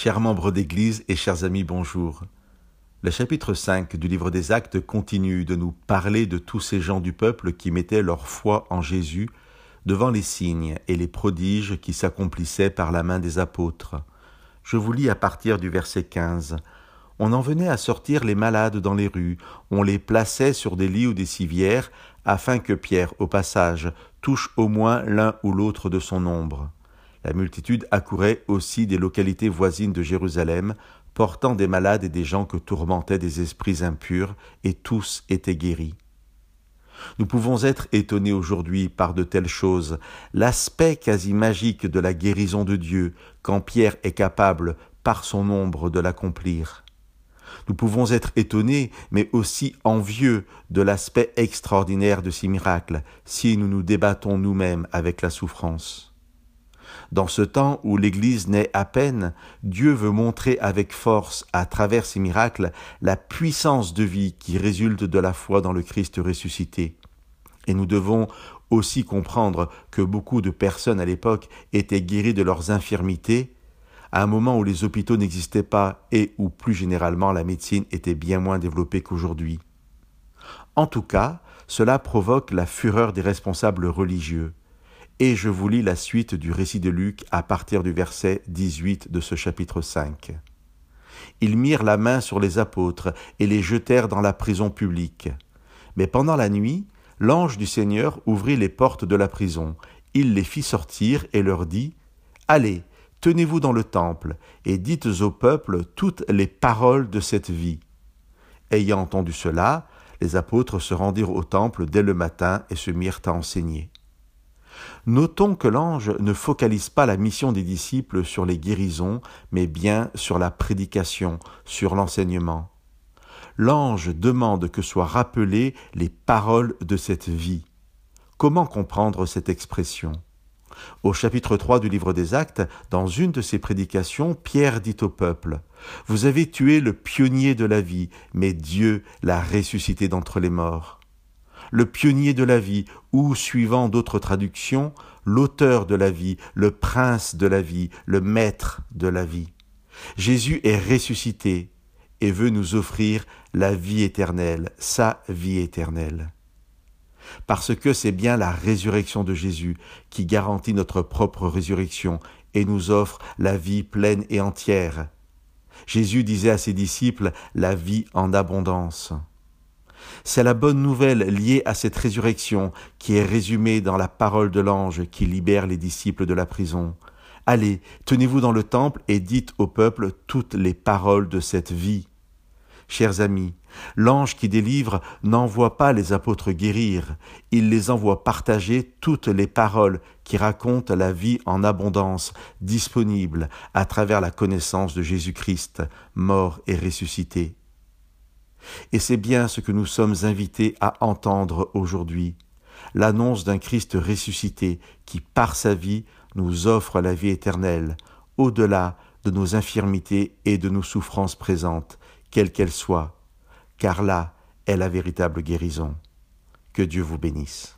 Chers membres d'Église et chers amis, bonjour. Le chapitre 5 du livre des Actes continue de nous parler de tous ces gens du peuple qui mettaient leur foi en Jésus devant les signes et les prodiges qui s'accomplissaient par la main des apôtres. Je vous lis à partir du verset 15. On en venait à sortir les malades dans les rues, on les plaçait sur des lits ou des civières, afin que Pierre, au passage, touche au moins l'un ou l'autre de son nombre. La multitude accourait aussi des localités voisines de Jérusalem, portant des malades et des gens que tourmentaient des esprits impurs, et tous étaient guéris. Nous pouvons être étonnés aujourd'hui par de telles choses, l'aspect quasi magique de la guérison de Dieu, quand Pierre est capable, par son ombre, de l'accomplir. Nous pouvons être étonnés, mais aussi envieux de l'aspect extraordinaire de ces miracles, si nous nous débattons nous-mêmes avec la souffrance. Dans ce temps où l'Église naît à peine, Dieu veut montrer avec force, à travers ces miracles, la puissance de vie qui résulte de la foi dans le Christ ressuscité. Et nous devons aussi comprendre que beaucoup de personnes à l'époque étaient guéries de leurs infirmités, à un moment où les hôpitaux n'existaient pas et où plus généralement la médecine était bien moins développée qu'aujourd'hui. En tout cas, cela provoque la fureur des responsables religieux. Et je vous lis la suite du récit de Luc à partir du verset 18 de ce chapitre 5. Ils mirent la main sur les apôtres et les jetèrent dans la prison publique. Mais pendant la nuit, l'ange du Seigneur ouvrit les portes de la prison. Il les fit sortir et leur dit Allez, tenez-vous dans le temple et dites au peuple toutes les paroles de cette vie. Ayant entendu cela, les apôtres se rendirent au temple dès le matin et se mirent à enseigner. Notons que l'ange ne focalise pas la mission des disciples sur les guérisons, mais bien sur la prédication, sur l'enseignement. L'ange demande que soient rappelées les paroles de cette vie. Comment comprendre cette expression? Au chapitre 3 du livre des Actes, dans une de ses prédications, Pierre dit au peuple Vous avez tué le pionnier de la vie, mais Dieu l'a ressuscité d'entre les morts le pionnier de la vie, ou, suivant d'autres traductions, l'auteur de la vie, le prince de la vie, le maître de la vie. Jésus est ressuscité et veut nous offrir la vie éternelle, sa vie éternelle. Parce que c'est bien la résurrection de Jésus qui garantit notre propre résurrection et nous offre la vie pleine et entière. Jésus disait à ses disciples la vie en abondance. C'est la bonne nouvelle liée à cette résurrection qui est résumée dans la parole de l'ange qui libère les disciples de la prison. Allez, tenez-vous dans le temple et dites au peuple toutes les paroles de cette vie. Chers amis, l'ange qui délivre n'envoie pas les apôtres guérir, il les envoie partager toutes les paroles qui racontent la vie en abondance, disponible à travers la connaissance de Jésus-Christ, mort et ressuscité. Et c'est bien ce que nous sommes invités à entendre aujourd'hui, l'annonce d'un Christ ressuscité qui, par sa vie, nous offre la vie éternelle, au-delà de nos infirmités et de nos souffrances présentes, quelles qu'elles soient, car là est la véritable guérison. Que Dieu vous bénisse.